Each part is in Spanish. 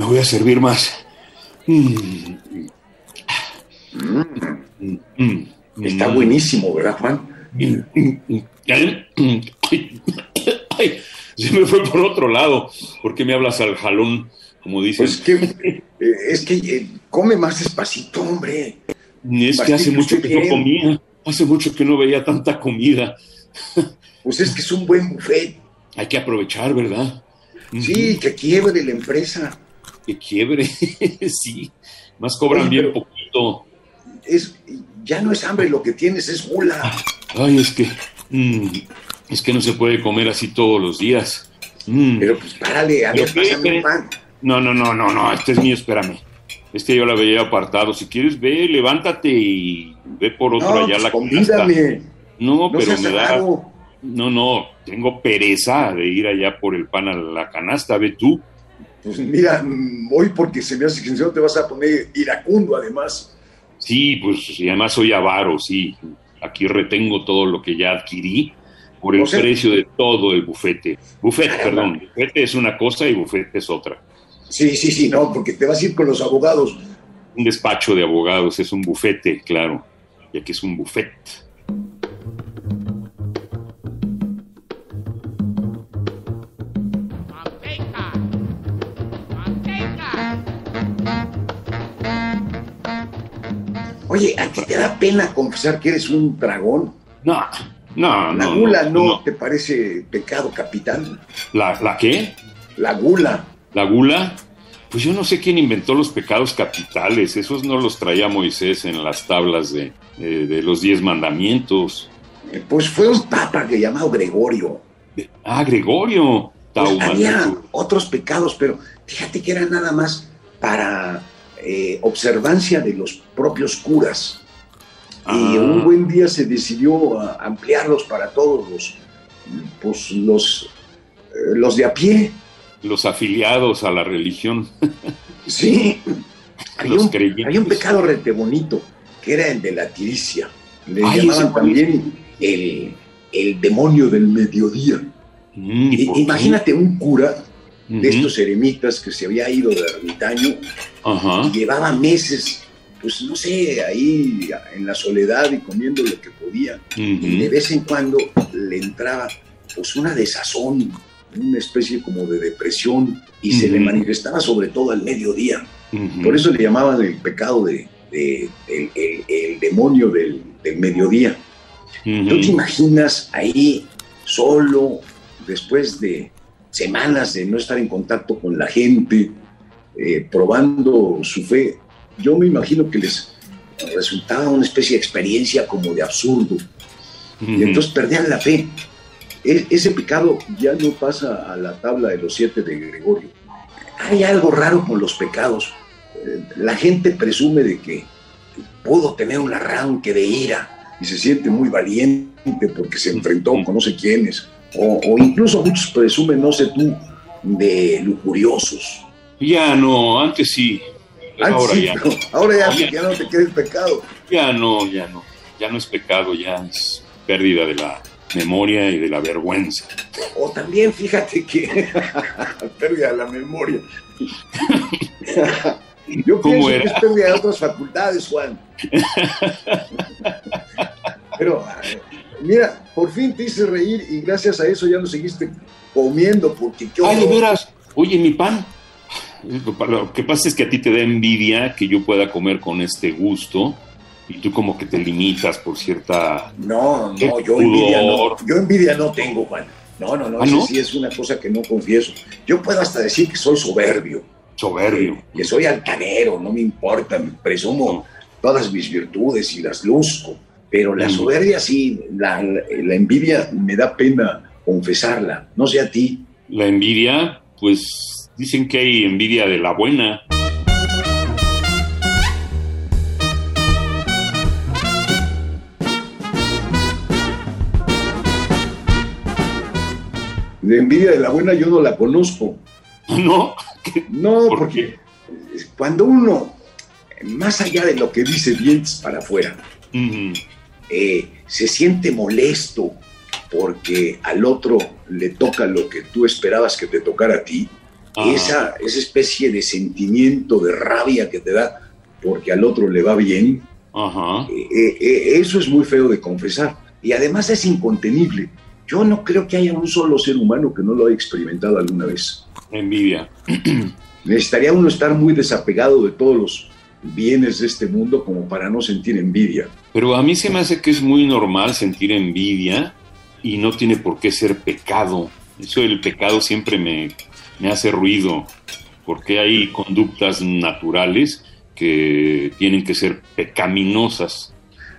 Me voy a servir más. Mm. Está buenísimo, ¿verdad, Juan? Ay, se me fue por otro lado. ¿Por qué me hablas al jalón, como dices? Pues que, eh, es que eh, come más despacito, hombre. Es que hace mucho que no comía. Hace mucho que no veía tanta comida. Pues es que es un buen buffet. Hay que aprovechar, ¿verdad? Sí, que quiebre la empresa. Que quiebre, sí. Más cobran Oye, bien poquito. Es, ya no es hambre, lo que tienes es gula. Ay, es que. mm, es que no se puede comer así todos los días. Mm. Pero pues párale, a ver, pásame un pan. No, no, no, no, no, este es mío, espérame. Este yo lo había apartado. Si quieres, ve, levántate y ve por otro No, allá pues la canasta. convídame. No, No pero me da. raro. No, no, tengo pereza de ir allá por el pan a la canasta, ve tú. Pues mira, voy porque se me hace que no te vas a poner iracundo, además. Sí, pues y además soy avaro, sí. Aquí retengo todo lo que ya adquirí por el precio de todo el bufete. Bufete, perdón. Bufete es una cosa y bufete es otra. Sí, sí, sí, no, porque te vas a ir con los abogados. Un despacho de abogados es un bufete, claro. Y aquí es un buffet. Oye, ¿a ti te da pena confesar que eres un dragón? No, no, La no. gula no, no. te parece pecado capital. ¿La, ¿La qué? La gula. ¿La gula? Pues yo no sé quién inventó los pecados capitales. Esos no los traía Moisés en las tablas de, de- de los diez mandamientos. Eh, Pues fue un papa que llamado Gregorio. Ah, Gregorio. Pues había otros pecados, pero fíjate que era nada más para eh, observancia de los propios curas. Y Ah. un buen día se decidió a ampliarlos para todos los, pues, los, eh, los de a pie. los afiliados a la religión. Sí, había Los un, había un pecado rete bonito, que era el de la tiricia. Le Ay, llamaban también el, el demonio del mediodía. Mm, imagínate un cura de Ujú. estos eremitas que se había ido de ermitaño Ajá. y llevaba meses, pues no sé, ahí en la soledad y comiendo lo que podía. Y de vez en cuando le entraba pues una desazón, una especie como de depresión y se le manifestaba sobre todo al mediodía. Por eso le llamaban el pecado de, de- el, el- el demonio del, del mediodía. ¿Tú te imaginas ahí solo, después de semanas de no estar en contacto con la gente, eh, probando su fe? Yo me imagino que les resultaba una especie de experiencia como de absurdo. Y entonces perdían la fe. E- ese pecado ya no pasa a la tabla de los siete de Gregorio. Hay algo raro con los pecados. Eh, La gente presume de que pudo tener un arranque de ira y se siente muy valiente porque se enfrentó con no sé quiénes. O, o incluso muchos presumen, no sé tú, de lujuriosos. Ya no, antes sí. Pero Antes ahora sí, ya. pero ahora ya, ya no te queda el pecado. Ya no, ya no. Ya no es pecado, ya es pérdida de la memoria y de la vergüenza. O también fíjate que pérdida de la memoria. Yo ¿Cómo pienso que es pérdida de otras facultades, Juan. Pero mira, por fin te hice reír y gracias a eso ya no seguiste comiendo porque qué Ay, de veras. Oye, mi pan. Lo que pasa es que a ti te da envidia que yo pueda comer con este gusto y tú como que te limitas por cierta... No, no, yo envidia no, yo envidia no tengo, Juan. No, no, no, ¿Ah, no? sí es una cosa que no confieso. Yo puedo hasta decir que soy soberbio, Soberbio. que soy altanero, no me importa, presumo todas mis virtudes y las luzco. Pero la Mm. soberbia sí, la, la- la envidia me da pena confesarla. No sé a ti. La envidia, pues Dicen que hay envidia de la buena. De envidia de la buena yo no la conozco. ¿No? No, porque cuando uno, más allá de lo que dice dientes para afuera, eh, se siente molesto porque al otro le toca lo que tú esperabas que te tocara a ti, esa, esa especie de sentimiento de rabia que te da porque al otro le va bien, eh, eh, eso es muy feo de confesar. Y además es incontenible. Yo no creo que haya un solo ser humano que no lo haya experimentado alguna vez. Envidia. Necesitaría uno estar muy desapegado de todos los bienes de este mundo como para no sentir envidia. Pero a mí se me hace que es muy normal sentir envidia y no tiene por qué ser pecado. Eso del pecado siempre me, me hace ruido, porque hay conductas naturales que tienen que ser pecaminosas.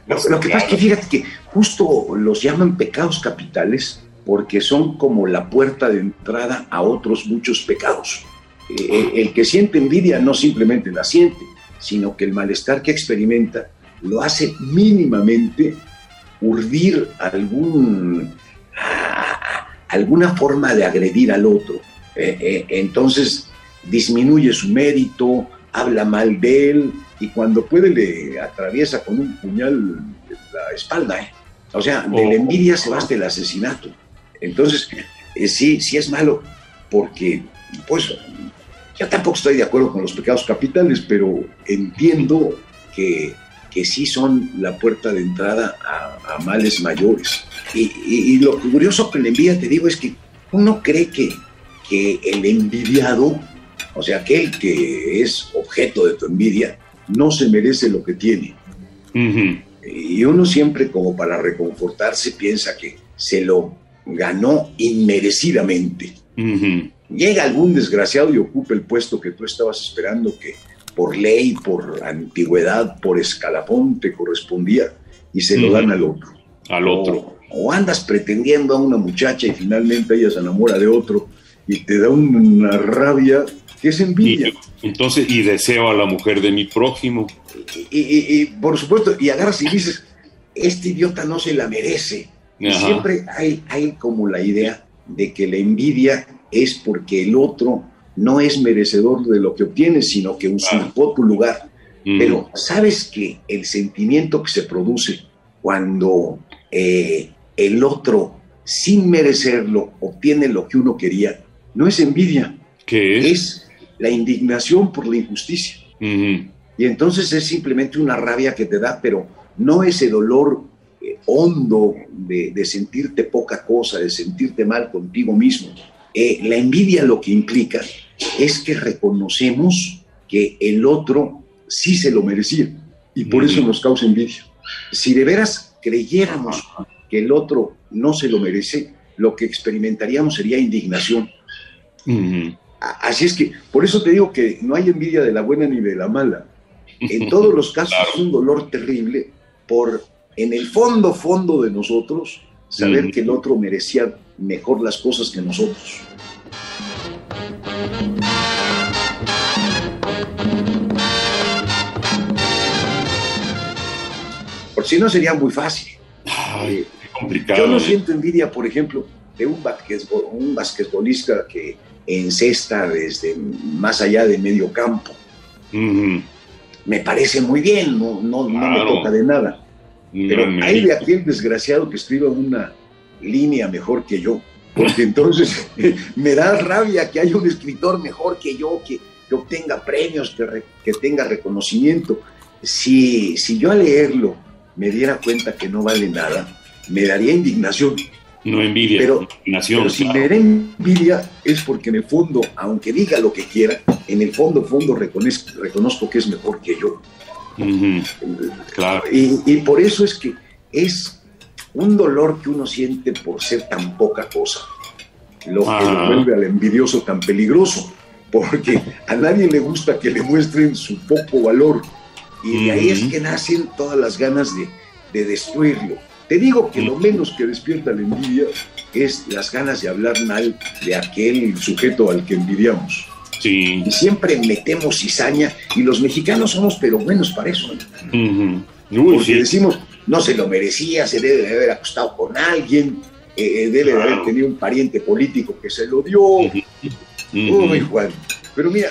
lo que pasa es que fíjate que justo los llaman pecados capitales porque son como la puerta de entrada a otros muchos pecados. Eh, el que siente envidia no simplemente la siente, sino que el malestar que experimenta lo hace mínimamente urdir algún, alguna forma de agredir al otro. Eh, eh, entonces disminuye su mérito, habla mal de él y cuando puede le atraviesa con un puñal la espalda. O sea, de la oh. envidia se va hasta el asesinato. Entonces, eh, sí, sí es malo, porque, pues, yo tampoco estoy de acuerdo con los pecados capitales, pero entiendo que, que sí son la puerta de entrada a, males mayores. Y, lo curioso con la envidia, te digo, es que uno cree que, que el envidiado, o sea, aquel que es objeto de tu envidia, no se merece lo que tiene. Y uno siempre, como para reconfortarse, piensa que se lo ganó inmerecidamente. Llega algún desgraciado y ocupa el puesto que tú estabas esperando que por ley, por antigüedad, por escalafón te correspondía y se lo dan al otro. Al otro. O, andas pretendiendo a una muchacha y finalmente ella se enamora de otro y te da una rabia que es envidia. entonces, y deseo a la mujer de mi prójimo. Y, por supuesto, y agarras y dices, este idiota no se la merece siempre hay, hay como la idea de que la envidia es porque el otro no es merecedor de lo que obtiene, sino que usurpó tu lugar. Pero sabes que el sentimiento que se produce cuando eh, el otro, sin merecerlo, obtiene lo que uno quería, no es envidia. ¿Qué es? Es la indignación por la injusticia. Y entonces es simplemente una rabia que te da, pero no ese dolor hondo de, sentirte poca cosa, de sentirte mal contigo mismo. Eh, la envidia lo que implica es que reconocemos que el otro sí se lo merecía y por eso nos causa envidia. Si de veras creyéramos que el otro no se lo merece, lo que experimentaríamos sería indignación. Así es que, por eso te digo que no hay envidia de la buena ni de la mala. En todos los casos es un dolor terrible por en el fondo, fondo de nosotros, saber que el otro merecía mejor las cosas que nosotros. Por si no sería muy fácil. Ay, complicado. Yo no ¿eh? siento envidia, por ejemplo, de un, un basquetbolista que encesta desde más allá de medio campo. Me parece muy bien, no, no, no me toca de nada. Pero hay de aquel desgraciado que escriba una línea mejor que yo, porque entonces me da rabia que haya un escritor mejor que yo, que, obtenga premios, que, que tenga reconocimiento. Si, si yo al leerlo me diera cuenta que no vale nada, me daría indignación. No envidia, pero, indignación. Pero si me da envidia es porque en el fondo, aunque diga lo que quiera, en el fondo, fondo reconozco, reconozco que es mejor que yo. Claro. Y, por eso es que es un dolor que uno siente por ser tan poca cosa, lo que lo vuelve al envidioso tan peligroso, porque a nadie le gusta que le muestren su poco valor, y de ahí es que nacen todas las ganas de, de destruirlo. Te digo que lo menos que despierta la envidia es las ganas de hablar mal de aquel sujeto al que envidiamos. Sí. Y siempre metemos cizaña y los mexicanos somos pero buenos para eso. Uy, Porque sí. decimos, no se lo merecía, se debe de haber acostado con alguien, eh, debe de haber tenido un pariente político que se lo dio. Uy, Juan. Pero mira,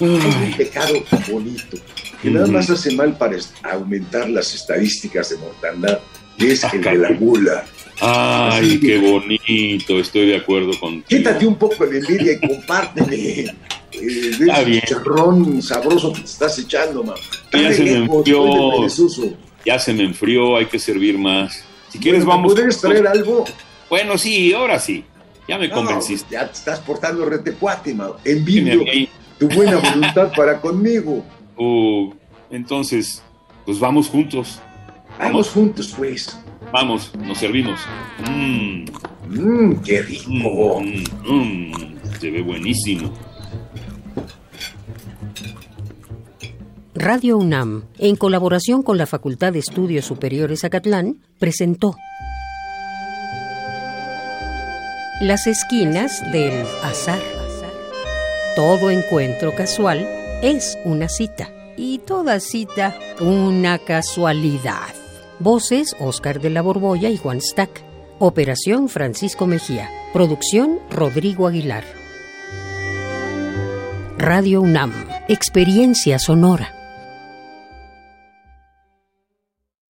hay un pecado bonito que nada más hace mal para aumentar las estadísticas de mortandad, que es Ah, el de la gula. Ay, qué bonito, estoy de acuerdo contigo. Quítate un poco de envidia y ese bien. chicharrón sabroso que te estás echando, man. Ya se me enfrió. Ya se me enfrió, hay que servir más. Si quieres, Bueno, vamos. ¿Puedes traer algo? Bueno, sí, ahora sí. Ya me No, convenciste. ya te estás portando retecuate, man. Tiene Envidio tu buena voluntad para conmigo. Uh, entonces, pues vamos juntos. Vamos juntos, pues. Vamos, nos servimos. Mmm, Mmm, qué rico. mm, mm, se ve buenísimo. Radio UNAM, en colaboración con la Facultad de Estudios Superiores Acatlán, presentó Las esquinas del azar. Todo encuentro casual es una cita y toda cita una casualidad. Voces Oscar de la Borbolla y Juan Stack. Operación Francisco Mejía. Producción Rodrigo Aguilar. Radio UNAM. Experiencia sonora.